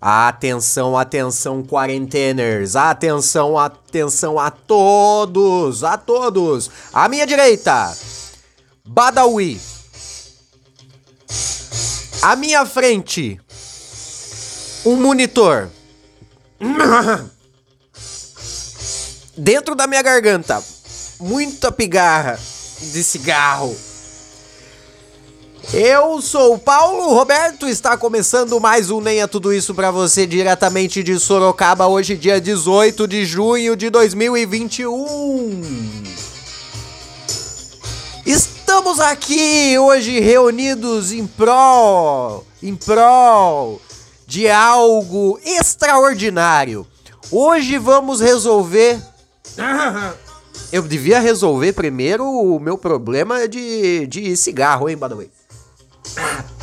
Atenção, atenção, quarenteners. Atenção, atenção a todos, a todos. À minha direita, Badawi. À minha frente, um monitor. Dentro da minha garganta, muita pigarra de cigarro. Eu sou o Paulo Roberto, está começando mais um Nem é Tudo Isso para você diretamente de Sorocaba, hoje dia 18 de junho de 2021. Estamos aqui hoje reunidos em prol, em prol de algo extraordinário. Hoje vamos resolver Eu devia resolver primeiro o meu problema de, de cigarro, hein, Badawi?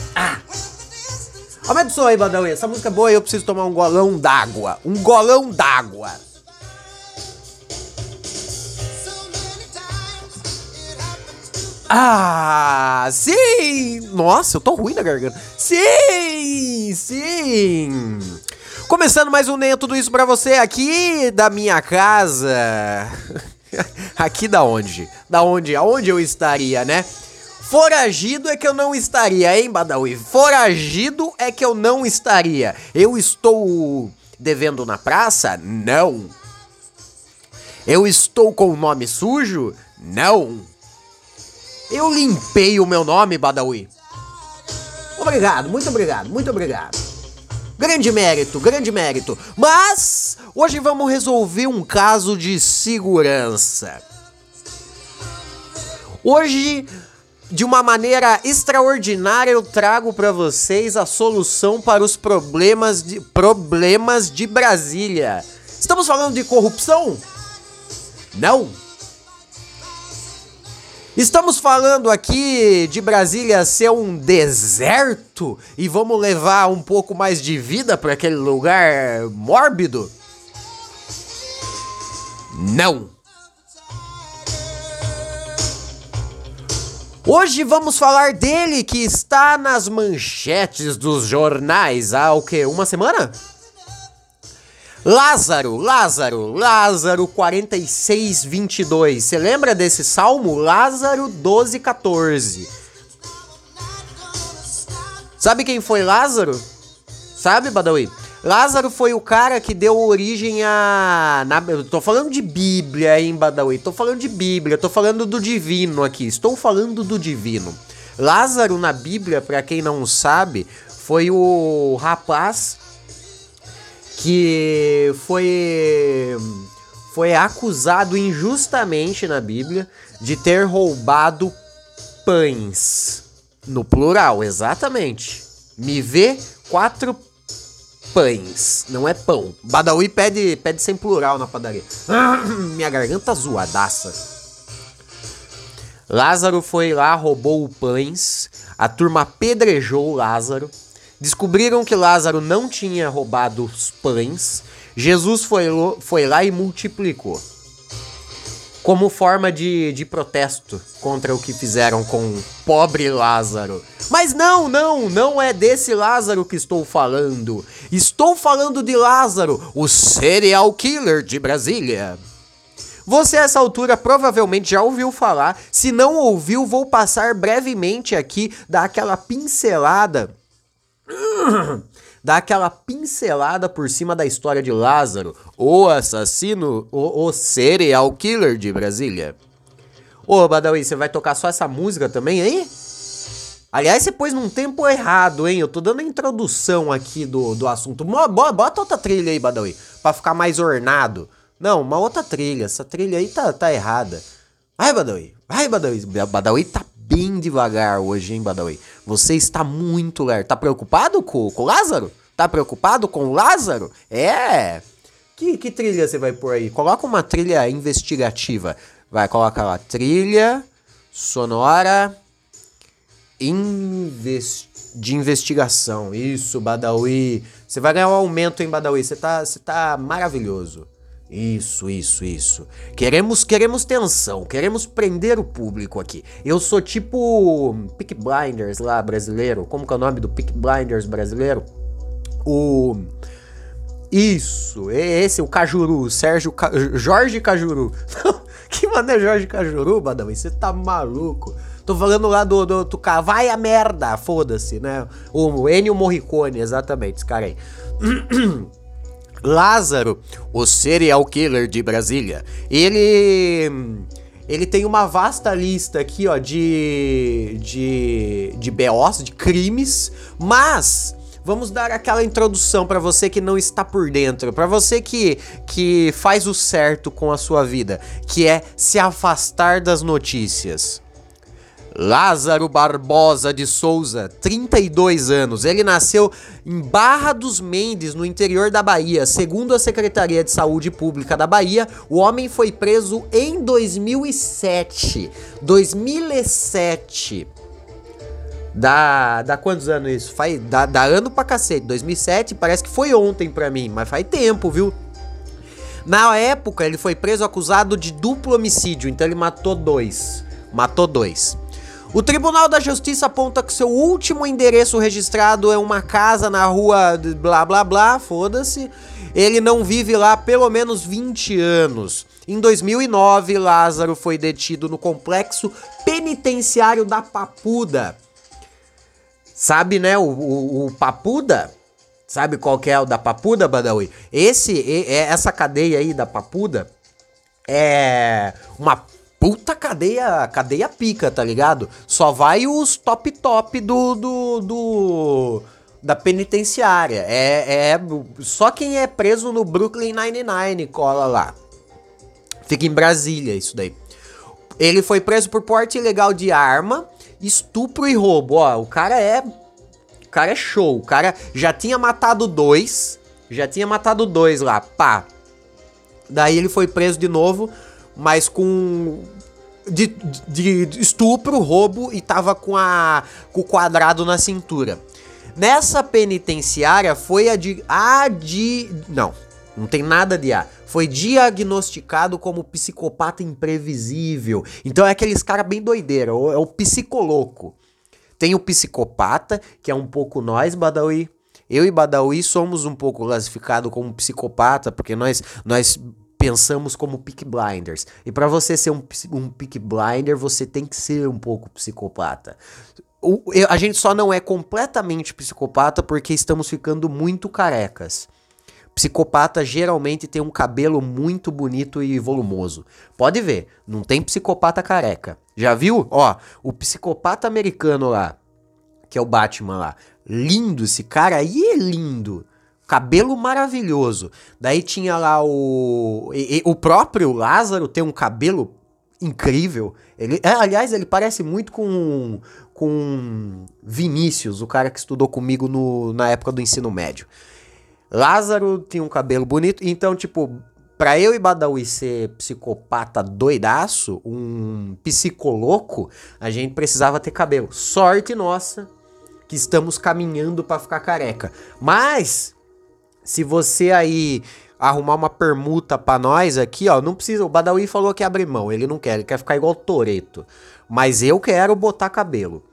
Aumenta o som aí, Badawi. Essa música é boa e eu preciso tomar um golão d'água. Um golão d'água. Ah, sim! Nossa, eu tô ruim na garganta. Sim, sim. Começando mais um Nem Tudo Isso pra você aqui da minha casa. aqui da onde? Da onde? Aonde eu estaria, né? Foragido é que eu não estaria, hein, Badawi? Foragido é que eu não estaria. Eu estou devendo na praça? Não. Eu estou com o nome sujo? Não. Eu limpei o meu nome, Badawi. Obrigado, muito obrigado, muito obrigado. Grande mérito, grande mérito. Mas hoje vamos resolver um caso de segurança. Hoje de uma maneira extraordinária eu trago para vocês a solução para os problemas de, problemas de Brasília. Estamos falando de corrupção? Não. Estamos falando aqui de Brasília ser um deserto e vamos levar um pouco mais de vida para aquele lugar mórbido? Não. Hoje vamos falar dele que está nas manchetes dos jornais há o que? Uma semana? Lázaro, Lázaro, Lázaro 46, 22. Você lembra desse salmo? Lázaro 12, 14. Sabe quem foi Lázaro? Sabe, Badawi? Lázaro foi o cara que deu origem a. Na, eu tô falando de Bíblia, hein, Badawi? Tô falando de Bíblia, tô falando do divino aqui. Estou falando do divino. Lázaro na Bíblia, para quem não sabe, foi o rapaz que foi foi acusado injustamente na Bíblia de ter roubado pães. No plural, exatamente. Me vê quatro pães, não é pão. Badawi pede, pede sem plural na padaria. Minha garganta zoadaça. Lázaro foi lá, roubou pães. A turma apedrejou Lázaro. Descobriram que Lázaro não tinha roubado os pães. Jesus foi, foi lá e multiplicou como forma de, de protesto contra o que fizeram com o pobre Lázaro. Mas não, não, não é desse Lázaro que estou falando. Estou falando de Lázaro, o serial killer de Brasília. Você, a essa altura, provavelmente já ouviu falar. Se não ouviu, vou passar brevemente aqui, dar aquela pincelada dá aquela pincelada por cima da história de Lázaro, o assassino, o, o serial killer de Brasília. Ô, Badawi, você vai tocar só essa música também aí? Aliás, você pôs num tempo errado, hein? Eu tô dando a introdução aqui do, do assunto. Bota outra trilha aí, Badawi, pra ficar mais ornado. Não, uma outra trilha. Essa trilha aí tá, tá errada. Vai, Badawi. Vai, Badawi. Badawi tá bem devagar hoje, hein, Badawi? Você está muito lerdo. Tá preocupado com, com o Lázaro? Tá preocupado com o Lázaro? É. Que, que trilha você vai pôr aí? Coloca uma trilha investigativa. Vai, coloca lá. Trilha sonora invest... de investigação. Isso, Badawi. Você vai ganhar um aumento, hein, Badawi? Você tá, você tá maravilhoso. Isso, isso, isso. Queremos, queremos tensão, queremos prender o público aqui. Eu sou tipo Pick Blinders lá brasileiro. Como que é o nome do Pick Blinders brasileiro? O Isso, esse, o Cajuru, Sérgio Ca... Jorge Cajuru. que mano é Jorge Cajuru, Badawi? Você tá maluco? Tô falando lá do, do, do vai a merda, foda-se, né? O Ennio Morricone, exatamente, esse cara aí. Lázaro, o serial killer de Brasília, ele ele tem uma vasta lista aqui, ó, de de de BOs, de crimes, mas vamos dar aquela introdução para você que não está por dentro, para você que que faz o certo com a sua vida, que é se afastar das notícias. Lázaro Barbosa de Souza, 32 anos. Ele nasceu em Barra dos Mendes, no interior da Bahia. Segundo a Secretaria de Saúde Pública da Bahia, o homem foi preso em 2007. 2007. Dá, dá quantos anos isso? Faz, dá, dá ano pra cacete. 2007 parece que foi ontem pra mim, mas faz tempo, viu? Na época, ele foi preso acusado de duplo homicídio, então ele matou dois. Matou dois. O Tribunal da Justiça aponta que seu último endereço registrado é uma casa na rua blá blá blá, foda-se. Ele não vive lá pelo menos 20 anos. Em 2009, Lázaro foi detido no complexo penitenciário da Papuda. Sabe, né, o, o, o Papuda? Sabe qual que é o da Papuda, Badawi? Esse, essa cadeia aí da Papuda é uma puta cadeia, cadeia pica, tá ligado? Só vai os top top do, do, do da penitenciária. É, é só quem é preso no Brooklyn Nine-Nine cola lá. Fica em Brasília isso daí. Ele foi preso por porte ilegal de arma, estupro e roubo. Ó, o cara é o cara é show. O cara já tinha matado dois, já tinha matado dois lá, pá. Daí ele foi preso de novo mas com de, de, estupro, roubo e tava com, a, com o quadrado na cintura. Nessa penitenciária foi a de. A de. Não, não tem nada de A. Foi diagnosticado como psicopata imprevisível. Então é aqueles cara bem doideira, é o psicoloco. Tem o psicopata, que é um pouco nós, Badawi. Eu e Badawi somos um pouco classificados como psicopata, porque nós, nós pensamos como pick blinders. E para você ser um, um pick blinder, você tem que ser um pouco psicopata. O, eu, a gente só não é completamente psicopata porque estamos ficando muito carecas. Psicopata geralmente tem um cabelo muito bonito e volumoso. Pode ver, não tem psicopata careca. Já viu? Ó, o psicopata americano lá, que é o Batman lá. Lindo esse cara aí é lindo cabelo maravilhoso. Daí tinha lá o. E, e, o próprio Lázaro tem um cabelo incrível. Ele, é, aliás, ele parece muito com, com Vinícius, o cara que estudou comigo no, na época do ensino médio. Lázaro tinha um cabelo bonito, então, tipo, pra eu e Badawi ser psicopata doidaço, um psicoloco, a gente precisava ter cabelo. Sorte nossa que estamos caminhando para ficar careca. Mas se você aí arrumar uma permuta para nós aqui, ó, não precisa. O Badawi falou que abre mão, ele não quer, ele quer ficar igual o Toreto. Mas eu quero botar cabelo.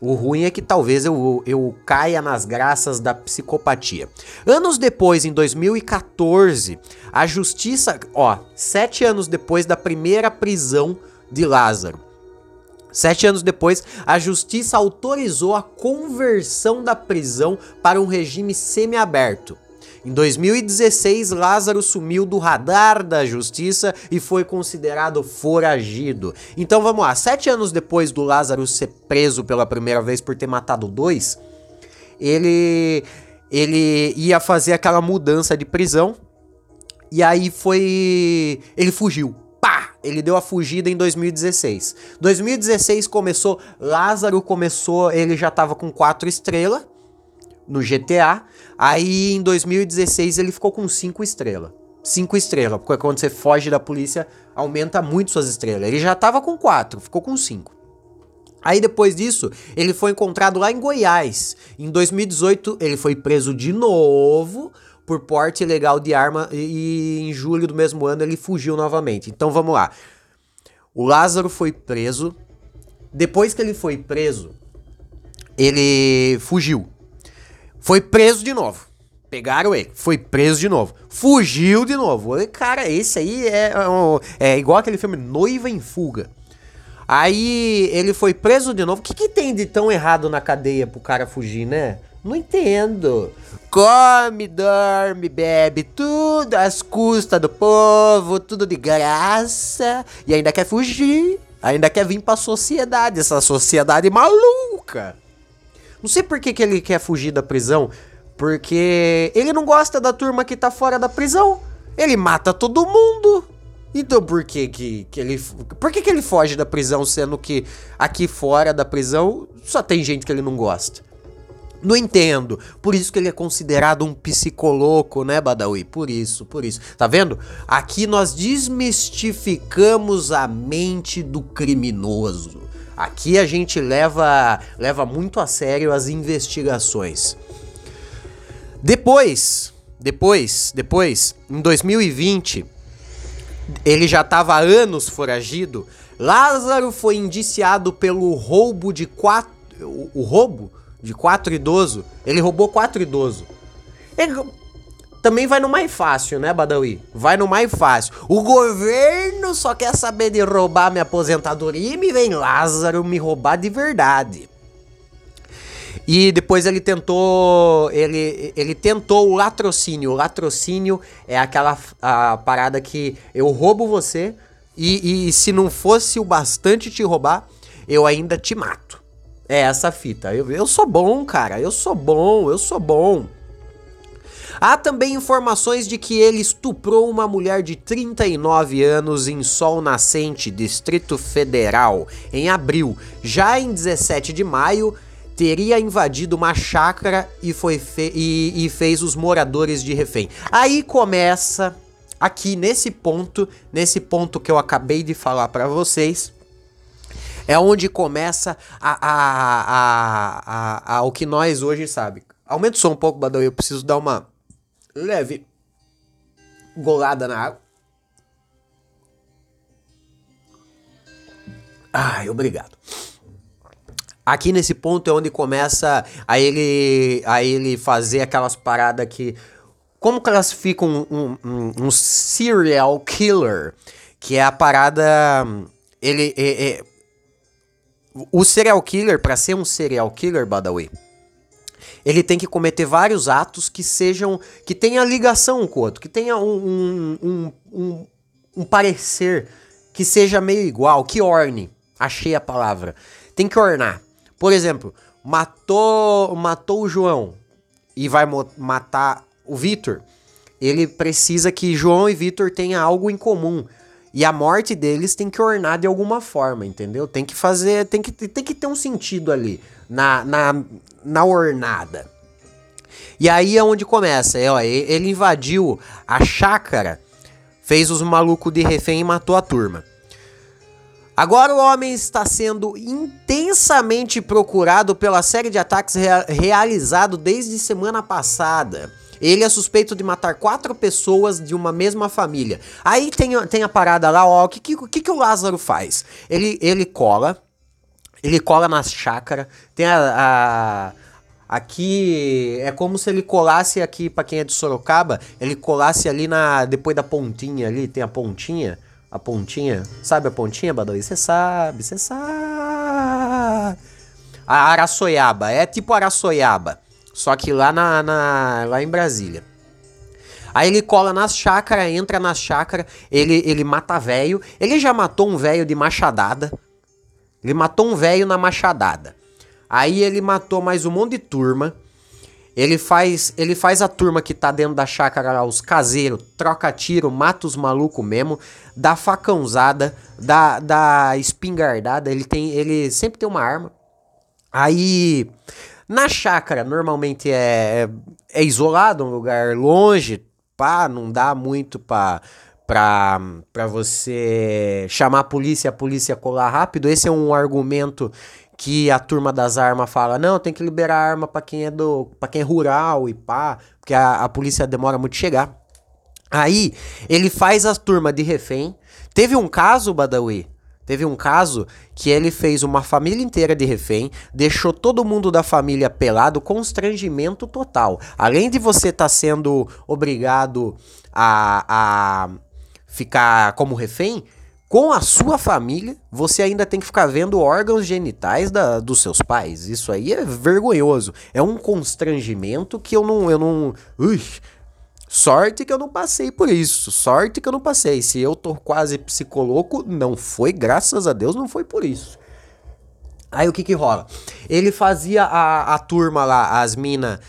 O ruim é que talvez eu, eu caia nas graças da psicopatia. Anos depois, em 2014, a justiça, ó, sete anos depois da primeira prisão de Lázaro, Sete anos depois, a justiça autorizou a conversão da prisão para um regime semiaberto. Em 2016, Lázaro sumiu do radar da justiça e foi considerado foragido. Então vamos lá, sete anos depois do Lázaro ser preso pela primeira vez por ter matado dois, ele, ele ia fazer aquela mudança de prisão e aí foi. Ele fugiu. Pá! Ele deu a fugida em 2016. 2016 começou, Lázaro começou, ele já tava com quatro estrelas no GTA. Aí em 2016 ele ficou com 5 estrelas. 5 estrelas, porque quando você foge da polícia aumenta muito suas estrelas. Ele já tava com 4, ficou com 5. Aí depois disso, ele foi encontrado lá em Goiás. Em 2018, ele foi preso de novo por porte ilegal de arma e em julho do mesmo ano ele fugiu novamente. Então vamos lá. O Lázaro foi preso. Depois que ele foi preso, ele fugiu. Foi preso de novo. Pegaram ele, foi preso de novo, fugiu de novo. Cara, esse aí é, é, é igual aquele filme Noiva em Fuga. Aí ele foi preso de novo. O que, que tem de tão errado na cadeia pro cara fugir, né? Não entendo. Come, dorme, bebe, tudo às custas do povo, tudo de graça. E ainda quer fugir. Ainda quer vir pra sociedade, essa sociedade maluca. Não sei por que, que ele quer fugir da prisão. Porque ele não gosta da turma que tá fora da prisão. Ele mata todo mundo. Então por que que, que ele por que, que ele foge da prisão sendo que aqui fora da prisão só tem gente que ele não gosta? Não entendo. Por isso que ele é considerado um psicoloco, né, Badawi? Por isso, por isso. Tá vendo? Aqui nós desmistificamos a mente do criminoso. Aqui a gente leva leva muito a sério as investigações. Depois, depois, depois, em 2020, ele já estava anos foragido. Lázaro foi indiciado pelo roubo de quatro. O, o roubo de quatro idosos. Ele roubou quatro idosos. Ele também vai no mais fácil, né, Badawi? Vai no mais fácil. O governo só quer saber de roubar minha aposentadoria e me vem Lázaro me roubar de verdade. E depois ele tentou. Ele, ele tentou o latrocínio. O latrocínio é aquela a parada que eu roubo você e, e se não fosse o bastante te roubar, eu ainda te mato. É essa fita. Eu, eu sou bom, cara. Eu sou bom, eu sou bom. Há também informações de que ele estuprou uma mulher de 39 anos em Sol Nascente, Distrito Federal, em abril. Já em 17 de maio, teria invadido uma chácara e, foi e, e fez os moradores de refém. Aí começa, aqui nesse ponto, nesse ponto que eu acabei de falar para vocês, é onde começa a, a, a, a, o que nós hoje sabe. Aumenta o som um pouco, Badão, eu preciso dar uma leve golada na água. Ai, obrigado. Aqui nesse ponto é onde começa a ele, a ele fazer aquelas paradas que. Como classificam um, um, um, serial killer? Que é a parada. Ele. É, é, o serial killer, para ser um serial killer, Badawi, ele tem que cometer vários atos que sejam. que tenha ligação um com o outro, que tenha um, um, um, um parecer que seja meio igual, que orne. Achei a palavra. Tem que ornar. Por exemplo, matou, matou o João e vai matar o Vitor. Ele precisa que João e Vitor tenham algo em comum. E a morte deles tem que ornar de alguma forma, entendeu? Tem que fazer, tem que, tem que ter um sentido ali na, na, na ornada. E aí é onde começa. É, ó, ele invadiu a chácara, fez os malucos de refém e matou a turma. Agora o homem está sendo intensamente procurado pela série de ataques rea realizado desde semana passada. Ele é suspeito de matar quatro pessoas de uma mesma família. Aí tem, tem a parada lá, ó, o que, que, que, o Lázaro faz? Ele, ele cola, ele cola na chácara, tem a, a Aqui é como se ele colasse aqui, para quem é de Sorocaba, ele colasse ali na depois da pontinha ali, tem a pontinha a pontinha. Sabe a pontinha, Badawi? Você sabe, você sabe. A Araçoiaba. É tipo Araçoiaba. Só que lá, na, na, lá em Brasília. Aí ele cola nas chácaras, entra nas chácaras, ele, ele mata velho. Ele já matou um velho de machadada. Ele matou um velho na machadada. Aí ele matou mais um monte de turma. Ele faz, ele faz a turma que tá dentro da chácara lá, os caseiros, troca tiro, mata os malucos mesmo, dá facãozada, dá, dá espingardada, ele tem, ele sempre tem uma arma. Aí, na chácara, normalmente é, é isolado, um lugar longe, pá, não dá muito pra, pra você chamar a polícia a polícia colar rápido. Esse é um argumento que a turma das armas fala, não, tem que liberar arma para quem é do, para quem é rural e pá, porque a, a polícia demora muito chegar. Aí ele faz a turma de refém. Teve um caso, Badawi, Teve um caso que ele fez uma família inteira de refém, deixou todo mundo da família pelado, constrangimento total. Além de você estar tá sendo obrigado a ficar como refém, com a sua família, você ainda tem que ficar vendo órgãos genitais da, dos seus pais. Isso aí é vergonhoso. É um constrangimento que eu não. Eu não ui, Sorte que eu não passei por isso. Sorte que eu não passei. Se eu tô quase psicoloco, não foi, graças a Deus, não foi por isso. Aí o que que rola? Ele fazia a, a turma lá, as minas,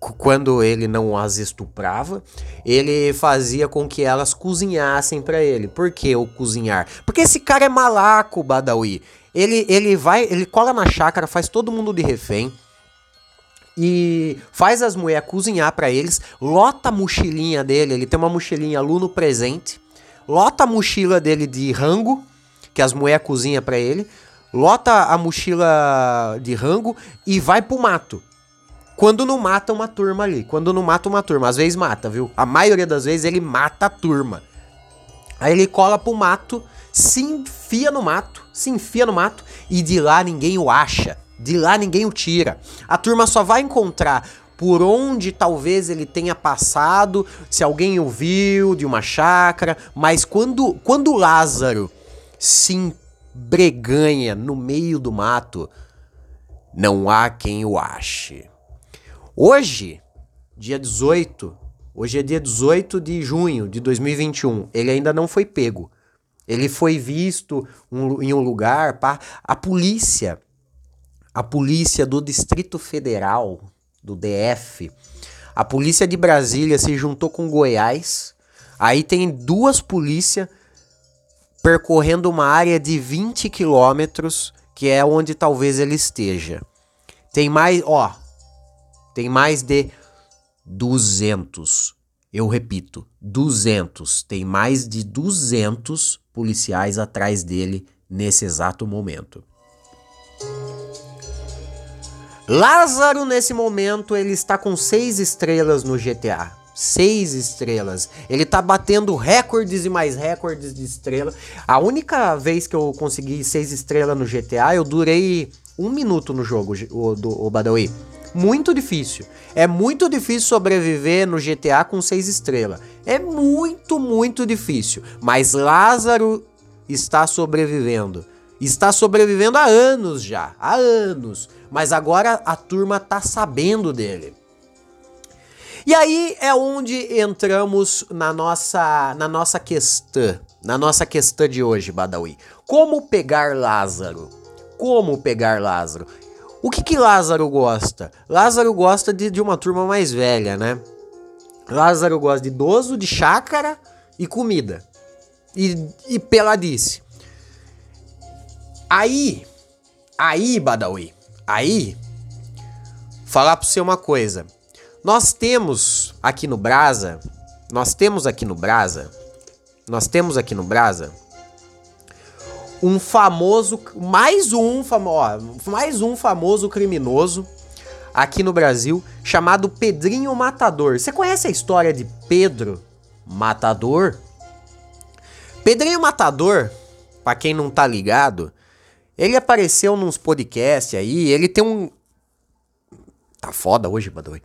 quando ele não as estuprava, ele fazia com que elas cozinhassem para ele. Por que o cozinhar? Porque esse cara é malaco, Badawi. Ele, ele vai, ele cola na chácara, faz todo mundo de refém e faz as mulheres cozinhar para eles, lota a mochilinha dele, ele tem uma mochilinha aluno presente, lota a mochila dele de rango, que as mulheres cozinham para ele, lota a mochila de rango e vai pro mato. Quando não mata uma turma ali, quando não mata uma turma, às vezes mata, viu? A maioria das vezes ele mata a turma. Aí ele cola pro mato, se enfia no mato, se enfia no mato e de lá ninguém o acha. De lá ninguém o tira. A turma só vai encontrar por onde talvez ele tenha passado, se alguém o viu de uma chácara, mas quando, quando Lázaro se embreganha no meio do mato, não há quem o ache. Hoje, dia 18, hoje é dia 18 de junho de 2021, ele ainda não foi pego. Ele foi visto um, em um lugar, pá. A polícia a polícia do Distrito Federal, do DF, a polícia de Brasília se juntou com Goiás. Aí tem duas polícias percorrendo uma área de 20 quilômetros, que é onde talvez ele esteja. Tem mais, ó, tem mais de 200. Eu repito, 200. Tem mais de 200 policiais atrás dele nesse exato momento. Lázaro, nesse momento, ele está com seis estrelas no GTA. Seis estrelas. Ele tá batendo recordes e mais recordes de estrela. A única vez que eu consegui seis estrelas no GTA, eu durei um minuto no jogo, o, do, o Badawi. Muito difícil. É muito difícil sobreviver no GTA com seis estrelas. É muito, muito difícil. Mas Lázaro está sobrevivendo. Está sobrevivendo há anos já. Há anos. Mas agora a turma tá sabendo dele. E aí é onde entramos na nossa, na nossa questão, na nossa questão de hoje, Badawi. Como pegar Lázaro? Como pegar Lázaro? O que que Lázaro gosta? Lázaro gosta de, de uma turma mais velha, né? Lázaro gosta de idoso, de chácara e comida. E, e peladice. Aí, aí, Badawi, Aí, falar para você uma coisa. Nós temos aqui no Brasa, nós temos aqui no Brasa, nós temos aqui no Brasa um famoso, mais um famoso, mais um famoso criminoso aqui no Brasil chamado Pedrinho Matador. Você conhece a história de Pedro Matador? Pedrinho Matador, para quem não tá ligado, ele apareceu nos podcasts aí, ele tem um. Tá foda hoje, Badoi.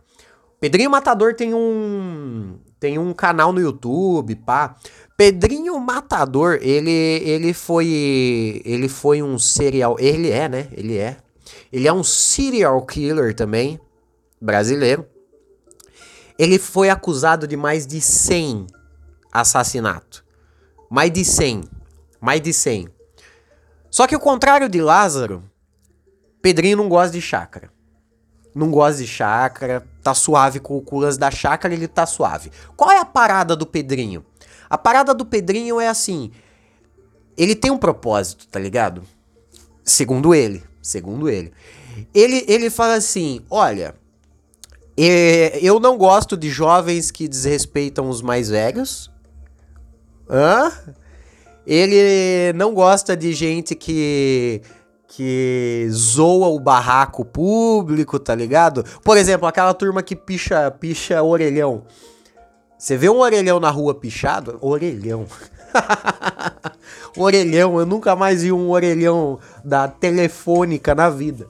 Pedrinho Matador tem um. Tem um canal no YouTube, pá. Pedrinho Matador, ele, ele foi. Ele foi um serial. Ele é, né? Ele é. Ele é um serial killer também. Brasileiro. Ele foi acusado de mais de 100 assassinatos. Mais de 100. Mais de 100. Só que o contrário de Lázaro, Pedrinho não gosta de chácara. Não gosta de chácara, tá suave com o culas da chácara, ele tá suave. Qual é a parada do Pedrinho? A parada do Pedrinho é assim, ele tem um propósito, tá ligado? Segundo ele, segundo ele. Ele, ele fala assim, olha, é, eu não gosto de jovens que desrespeitam os mais velhos. Hã? Ele não gosta de gente que que zoa o barraco público, tá ligado? Por exemplo, aquela turma que picha, picha orelhão. Você vê um orelhão na rua pichado? Orelhão. orelhão. Eu nunca mais vi um orelhão da telefônica na vida.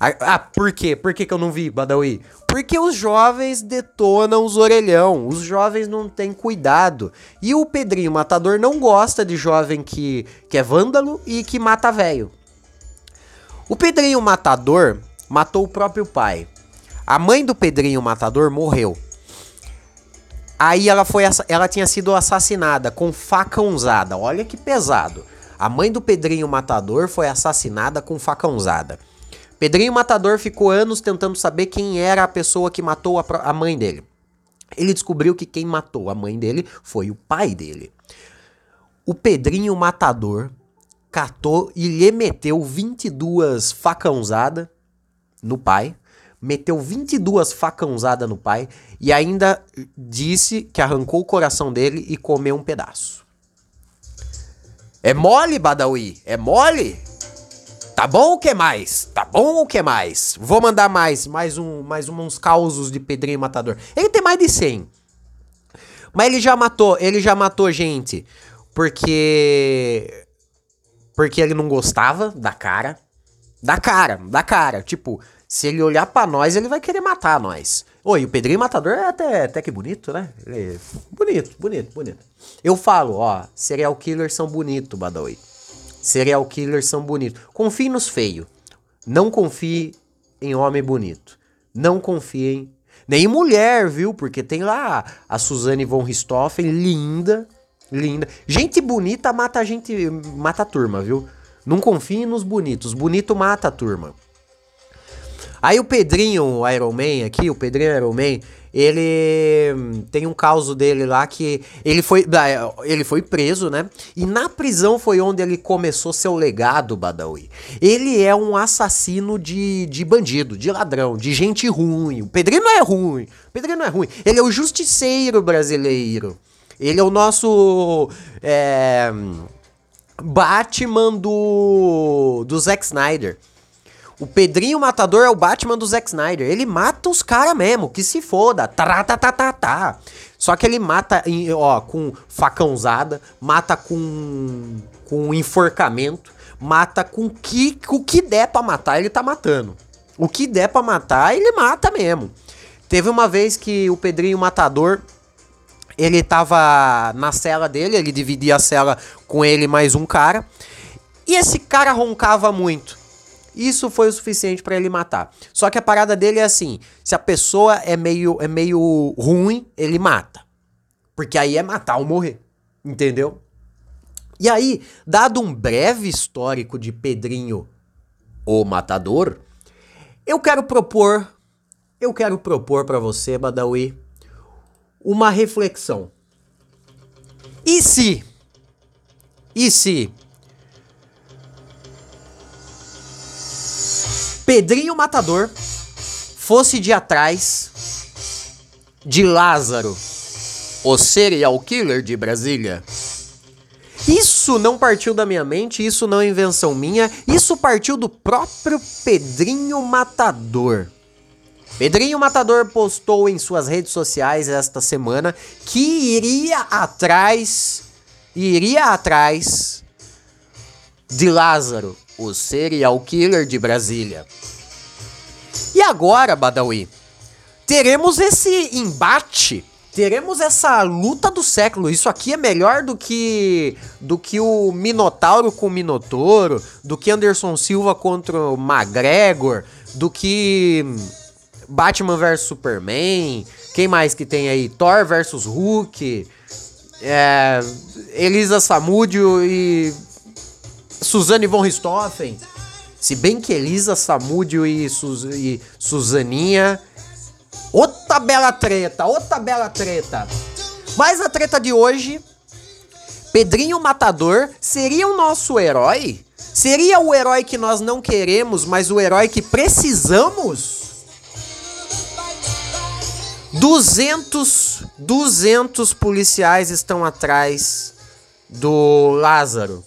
Ah, por quê? Por que, que eu não vi, Badawi? Porque os jovens detonam os orelhão. Os jovens não têm cuidado. E o Pedrinho Matador não gosta de jovem que, que é vândalo e que mata velho. O Pedrinho Matador matou o próprio pai. A mãe do Pedrinho Matador morreu. Aí ela foi ela tinha sido assassinada com facãozada. Olha que pesado. A mãe do Pedrinho Matador foi assassinada com facãozada. Pedrinho Matador ficou anos tentando saber quem era a pessoa que matou a, a mãe dele. Ele descobriu que quem matou a mãe dele foi o pai dele. O Pedrinho Matador catou e lhe meteu 22 facãozadas no pai. Meteu 22 facãozadas no pai e ainda disse que arrancou o coração dele e comeu um pedaço. É mole, Badawi? É mole? Tá bom o que mais? Tá bom o que mais? Vou mandar mais, mais um, mais uns causos de Pedrinho Matador. Ele tem mais de 100. Mas ele já matou, ele já matou gente porque porque ele não gostava da cara, da cara, da cara. Tipo, se ele olhar para nós, ele vai querer matar nós. Oi, o Pedrinho Matador é até, até que bonito, né? Ele é bonito, bonito, bonito. Eu falo, ó, serial killers são bonitos, Badawi. Serial killers são bonitos. Confie nos feios. Não confie em homem bonito. Não confiem nem em mulher, viu? Porque tem lá a Suzane von Richthofen, linda, linda. Gente bonita mata gente, mata a turma, viu? Não confie nos bonitos. Bonito mata a turma. Aí o Pedrinho, Iron Man aqui, o Pedrinho Iron Man, ele hum, tem um caso dele lá que ele foi, ah, ele foi preso, né? E na prisão foi onde ele começou seu legado, Badawi. Ele é um assassino de, de bandido, de ladrão, de gente ruim. O Pedrinho não é ruim. O Pedrinho não é ruim. Ele é o justiceiro brasileiro. Ele é o nosso. É, Batman do, do Zack Snyder. O Pedrinho Matador é o Batman do Zack Snyder. Ele mata os caras mesmo, que se foda. Tá, tá, tá, tá, tá. Só que ele mata, ó, com facãozada, mata com, com enforcamento, mata com que, o que der pra matar, ele tá matando. O que der pra matar, ele mata mesmo. Teve uma vez que o Pedrinho Matador, ele tava na cela dele, ele dividia a cela com ele mais um cara. E esse cara roncava muito. Isso foi o suficiente para ele matar. Só que a parada dele é assim: se a pessoa é meio, é meio ruim, ele mata. Porque aí é matar ou morrer. Entendeu? E aí, dado um breve histórico de Pedrinho, o matador, eu quero propor, eu quero propor para você, Badawi, uma reflexão. E se, e se Pedrinho Matador fosse de atrás de Lázaro, o serial killer de Brasília. Isso não partiu da minha mente, isso não é invenção minha, isso partiu do próprio Pedrinho Matador. Pedrinho Matador postou em suas redes sociais esta semana que iria atrás, iria atrás de Lázaro, o serial killer de Brasília. E agora, Badawi, teremos esse embate, teremos essa luta do século. Isso aqui é melhor do que do que o Minotauro com o Minotouro, do que Anderson Silva contra o McGregor, do que Batman vs Superman. Quem mais que tem aí? Thor vs Hulk. É, Elisa Samúdio e Suzane von Richthofen. Se bem que Elisa Samúdio e, Suz e Suzaninha. Outra bela treta, outra bela treta. Mas a treta de hoje. Pedrinho Matador seria o nosso herói? Seria o herói que nós não queremos, mas o herói que precisamos? 200, 200 policiais estão atrás do Lázaro.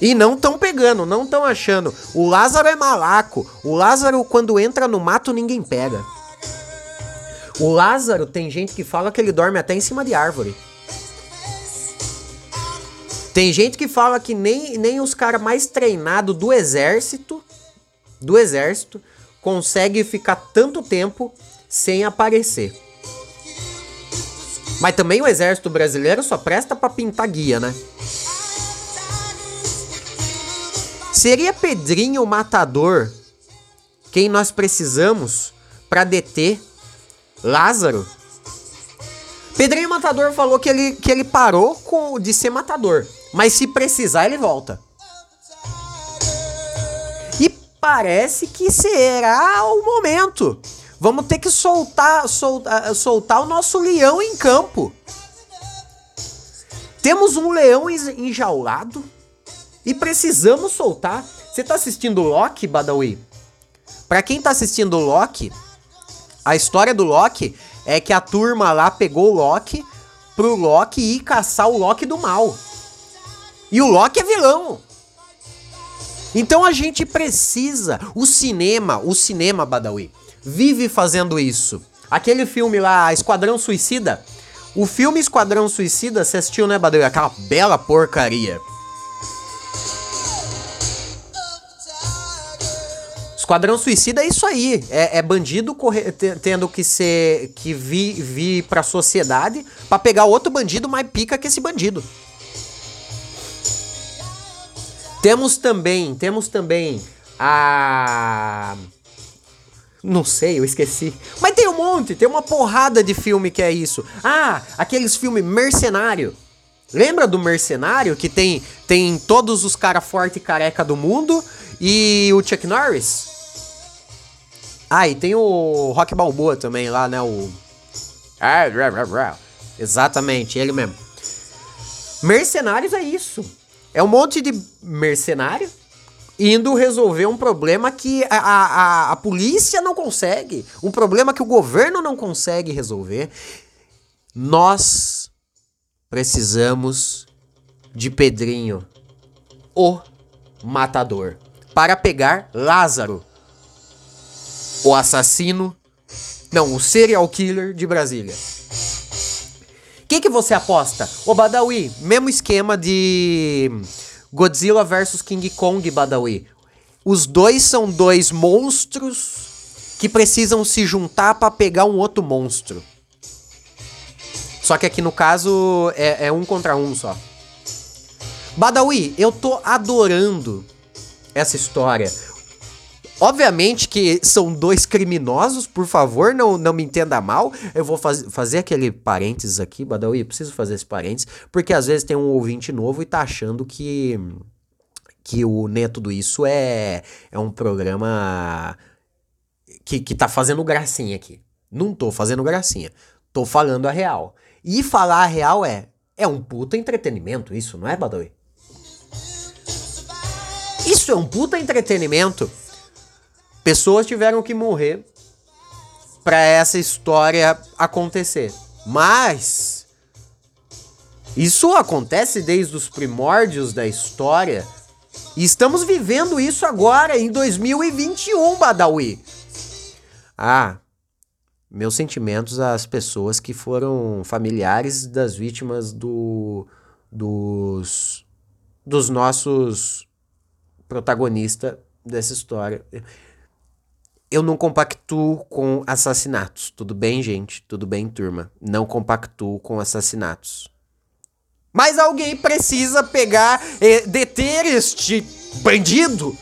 E não estão pegando, não estão achando. O Lázaro é malaco. O Lázaro, quando entra no mato, ninguém pega. O Lázaro tem gente que fala que ele dorme até em cima de árvore. Tem gente que fala que nem, nem os caras mais treinados do exército, do exército, consegue ficar tanto tempo sem aparecer. Mas também o exército brasileiro só presta para pintar guia, né? Seria Pedrinho o matador quem nós precisamos para deter Lázaro? Pedrinho Matador falou que ele, que ele parou com, de ser matador. Mas se precisar, ele volta. E parece que será o momento. Vamos ter que soltar, soltar, soltar o nosso leão em campo. Temos um leão enjaulado e precisamos soltar. Você tá assistindo Loki, Badawi? Para quem tá assistindo Loki, a história do Loki é que a turma lá pegou o Loki pro Loki ir caçar o Loki do mal. E o Loki é vilão. Então a gente precisa. O cinema, o cinema, Badawi, vive fazendo isso. Aquele filme lá, Esquadrão Suicida. O filme Esquadrão Suicida, você assistiu, né, Badawi? Aquela bela porcaria. Esquadrão Suicida é isso aí. É, é bandido corre, tendo que ser. que vir, vir pra sociedade para pegar outro bandido mais pica que esse bandido. Temos também, temos também a. Não sei, eu esqueci. Mas tem um monte, tem uma porrada de filme que é isso. Ah, aqueles filmes Mercenário. Lembra do Mercenário que tem tem todos os cara forte e careca do mundo e o Chuck Norris? Ah, e tem o Rock Balboa também lá, né, o Exatamente, ele mesmo. Mercenários é isso. É um monte de mercenário indo resolver um problema que a, a, a polícia não consegue, um problema que o governo não consegue resolver. Nós precisamos de Pedrinho, o matador, para pegar Lázaro, o assassino, não, o serial killer de Brasília que, que você aposta? O Badawi, mesmo esquema de Godzilla versus King Kong, Badawi. Os dois são dois monstros que precisam se juntar para pegar um outro monstro. Só que aqui no caso é, é um contra um só. Badawi, eu tô adorando essa história. Obviamente que são dois criminosos, por favor, não, não me entenda mal. Eu vou faz, fazer aquele parênteses aqui, Badawi, preciso fazer esse parênteses, porque às vezes tem um ouvinte novo e tá achando que que o Nem é Tudo Isso é, é um programa que, que tá fazendo gracinha aqui. Não tô fazendo gracinha. Tô falando a real. E falar a real é, é um puta entretenimento isso, não é, Badawi? Isso é um puta entretenimento. Pessoas tiveram que morrer para essa história acontecer. Mas isso acontece desde os primórdios da história e estamos vivendo isso agora em 2021, Badawi. Ah, meus sentimentos às pessoas que foram familiares das vítimas do dos dos nossos protagonistas dessa história eu não compactuo com assassinatos. Tudo bem, gente? Tudo bem, turma? Não compactuo com assassinatos. Mas alguém precisa pegar, deter este bandido.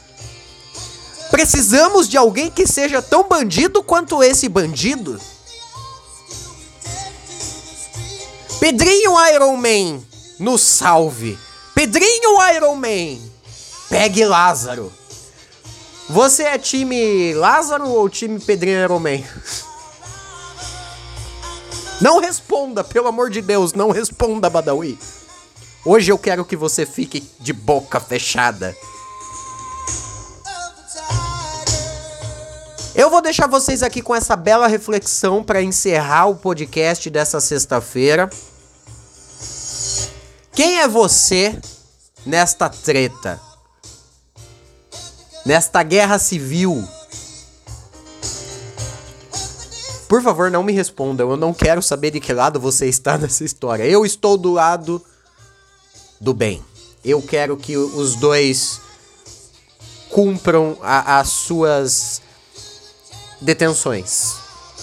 Precisamos de alguém que seja tão bandido quanto esse bandido. Pedrinho Iron Man, nos salve. Pedrinho Iron Man, pegue Lázaro. Você é time Lázaro ou time Pedrinho Iron Man? Não responda, pelo amor de Deus, não responda, Badawi. Hoje eu quero que você fique de boca fechada. Eu vou deixar vocês aqui com essa bela reflexão para encerrar o podcast dessa sexta-feira. Quem é você nesta treta? Nesta guerra civil. Por favor, não me respondam. Eu não quero saber de que lado você está nessa história. Eu estou do lado do bem. Eu quero que os dois cumpram a, as suas detenções.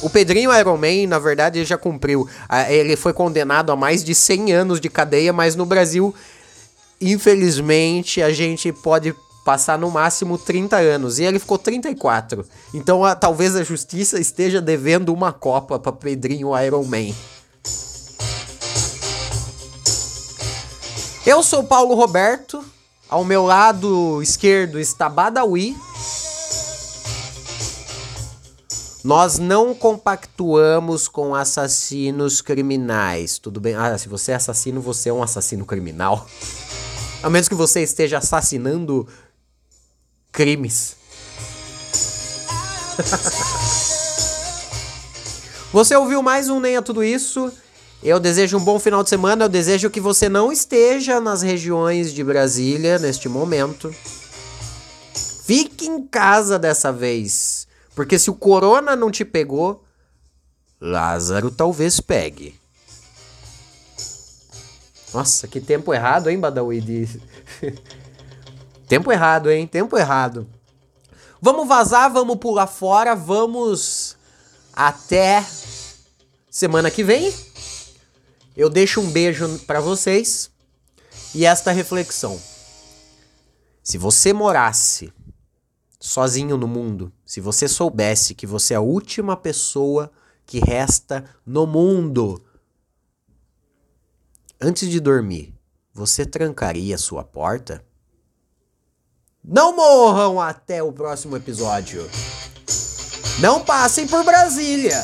O Pedrinho Iron Man, na verdade, já cumpriu. Ele foi condenado a mais de 100 anos de cadeia, mas no Brasil, infelizmente, a gente pode passar no máximo 30 anos. E ele ficou 34. Então a, talvez a justiça esteja devendo uma copa para Pedrinho Iron Man. Eu sou Paulo Roberto. Ao meu lado esquerdo está Badawi. Nós não compactuamos com assassinos criminais. Tudo bem? Ah, se você é assassino, você é um assassino criminal. A menos que você esteja assassinando crimes. você ouviu mais um Nem a Tudo Isso? Eu desejo um bom final de semana. Eu desejo que você não esteja nas regiões de Brasília neste momento. Fique em casa dessa vez. Porque se o corona não te pegou, Lázaro talvez pegue. Nossa, que tempo errado, hein, Badawi? De... tempo errado, hein? Tempo errado. Vamos vazar, vamos pular fora, vamos até semana que vem. Eu deixo um beijo para vocês e esta reflexão. Se você morasse sozinho no mundo, se você soubesse que você é a última pessoa que resta no mundo, antes de dormir, você trancaria sua porta? Não morram até o próximo episódio. Não passem por Brasília.